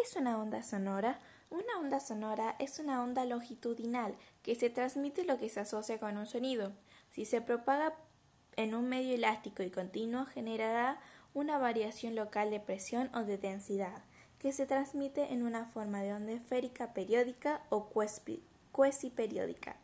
¿Qué es una onda sonora? Una onda sonora es una onda longitudinal que se transmite lo que se asocia con un sonido. Si se propaga en un medio elástico y continuo, generará una variación local de presión o de densidad, que se transmite en una forma de onda esférica periódica o cuesiperiódica.